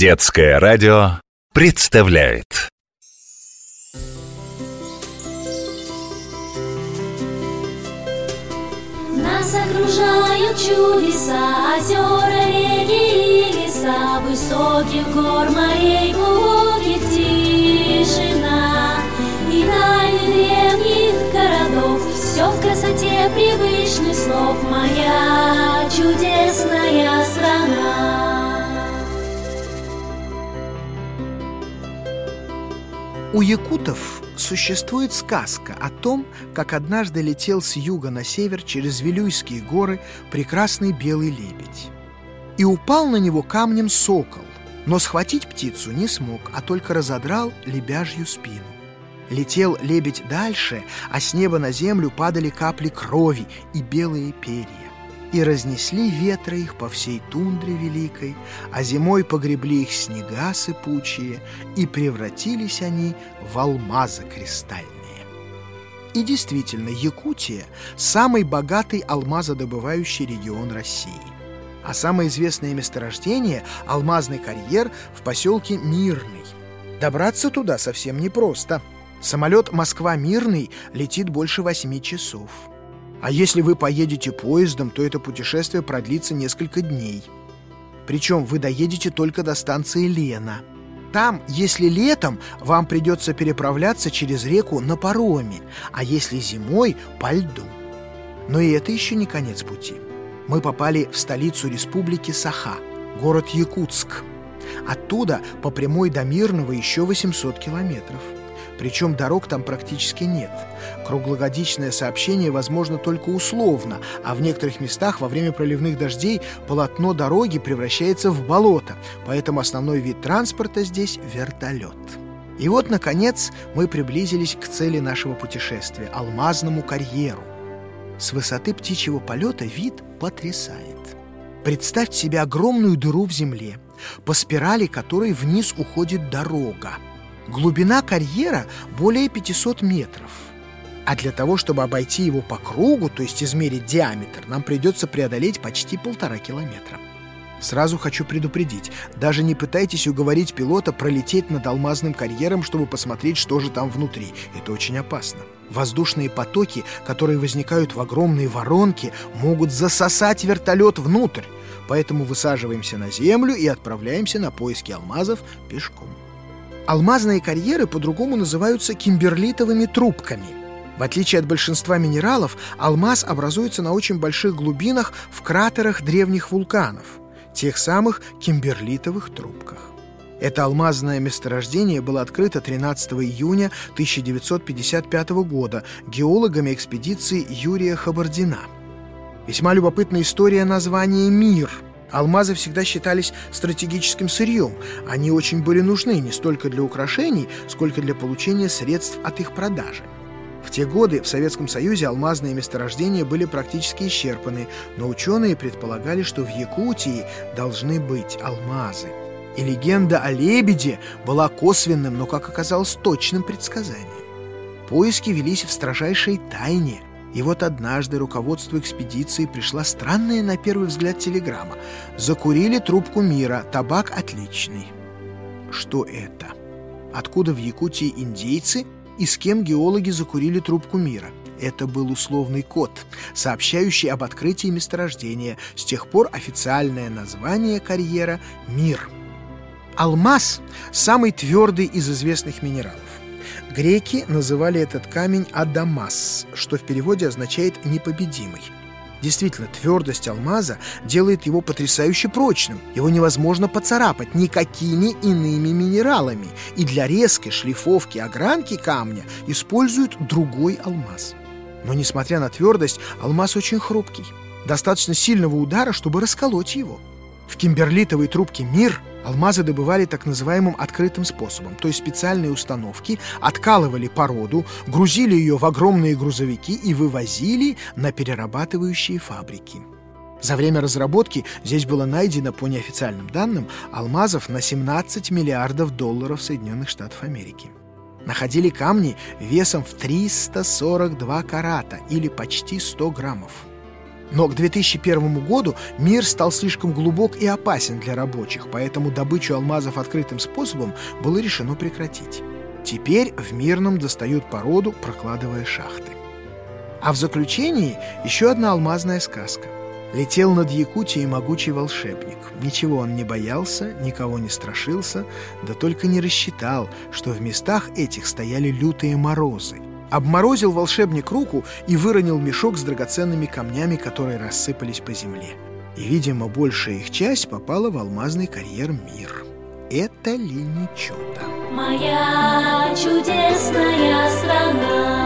Детское радио представляет. Нас окружают чудеса, озера, реки и леса Высоких гор, морей, глубоких тишина. И тайны древних городов Все в красоте привычных слов. Моя чудесная страна У якутов существует сказка о том, как однажды летел с юга на север через Вилюйские горы прекрасный белый лебедь. И упал на него камнем сокол, но схватить птицу не смог, а только разодрал лебяжью спину. Летел лебедь дальше, а с неба на землю падали капли крови и белые перья. И разнесли ветры их по всей тундре великой, а зимой погребли их снега сыпучие, и превратились они в алмазы кристальные. И действительно, Якутия – самый богатый алмазодобывающий регион России. А самое известное месторождение – алмазный карьер в поселке Мирный. Добраться туда совсем непросто. Самолет «Москва-Мирный» летит больше восьми часов. А если вы поедете поездом, то это путешествие продлится несколько дней. Причем вы доедете только до станции Лена. Там, если летом, вам придется переправляться через реку на пароме, а если зимой – по льду. Но и это еще не конец пути. Мы попали в столицу республики Саха, город Якутск. Оттуда по прямой до Мирного еще 800 километров. Причем дорог там практически нет. Круглогодичное сообщение возможно только условно, а в некоторых местах во время проливных дождей полотно дороги превращается в болото, поэтому основной вид транспорта здесь – вертолет. И вот, наконец, мы приблизились к цели нашего путешествия – алмазному карьеру. С высоты птичьего полета вид потрясает. Представьте себе огромную дыру в земле, по спирали которой вниз уходит дорога. Глубина карьера более 500 метров. А для того, чтобы обойти его по кругу, то есть измерить диаметр, нам придется преодолеть почти полтора километра. Сразу хочу предупредить, даже не пытайтесь уговорить пилота пролететь над алмазным карьером, чтобы посмотреть, что же там внутри. Это очень опасно. Воздушные потоки, которые возникают в огромной воронке, могут засосать вертолет внутрь. Поэтому высаживаемся на землю и отправляемся на поиски алмазов пешком. Алмазные карьеры по-другому называются кимберлитовыми трубками. В отличие от большинства минералов, алмаз образуется на очень больших глубинах в кратерах древних вулканов, тех самых кимберлитовых трубках. Это алмазное месторождение было открыто 13 июня 1955 года геологами экспедиции Юрия Хабардина. Весьма любопытная история названия «Мир», Алмазы всегда считались стратегическим сырьем. Они очень были нужны не столько для украшений, сколько для получения средств от их продажи. В те годы в Советском Союзе алмазные месторождения были практически исчерпаны, но ученые предполагали, что в Якутии должны быть алмазы. И легенда о лебеде была косвенным, но, как оказалось, точным предсказанием. Поиски велись в строжайшей тайне – и вот однажды руководству экспедиции пришла странная на первый взгляд телеграмма. Закурили трубку мира, табак отличный. Что это? Откуда в Якутии индейцы и с кем геологи закурили трубку мира? Это был условный код, сообщающий об открытии месторождения. С тех пор официальное название карьера – «Мир». Алмаз – самый твердый из известных минералов. Греки называли этот камень Адамас, что в переводе означает «непобедимый». Действительно, твердость алмаза делает его потрясающе прочным. Его невозможно поцарапать никакими иными минералами. И для резкой шлифовки огранки камня используют другой алмаз. Но, несмотря на твердость, алмаз очень хрупкий. Достаточно сильного удара, чтобы расколоть его. В кимберлитовой трубке «Мир» Алмазы добывали так называемым открытым способом, то есть специальные установки откалывали породу, грузили ее в огромные грузовики и вывозили на перерабатывающие фабрики. За время разработки здесь было найдено, по неофициальным данным, алмазов на 17 миллиардов долларов Соединенных Штатов Америки. Находили камни весом в 342 карата или почти 100 граммов. Но к 2001 году мир стал слишком глубок и опасен для рабочих, поэтому добычу алмазов открытым способом было решено прекратить. Теперь в Мирном достают породу, прокладывая шахты. А в заключении еще одна алмазная сказка. Летел над Якутией могучий волшебник. Ничего он не боялся, никого не страшился, да только не рассчитал, что в местах этих стояли лютые морозы. Обморозил волшебник руку и выронил мешок с драгоценными камнями, которые рассыпались по земле. И, видимо, большая их часть попала в алмазный карьер «Мир». Это ли не чудо? Моя чудесная страна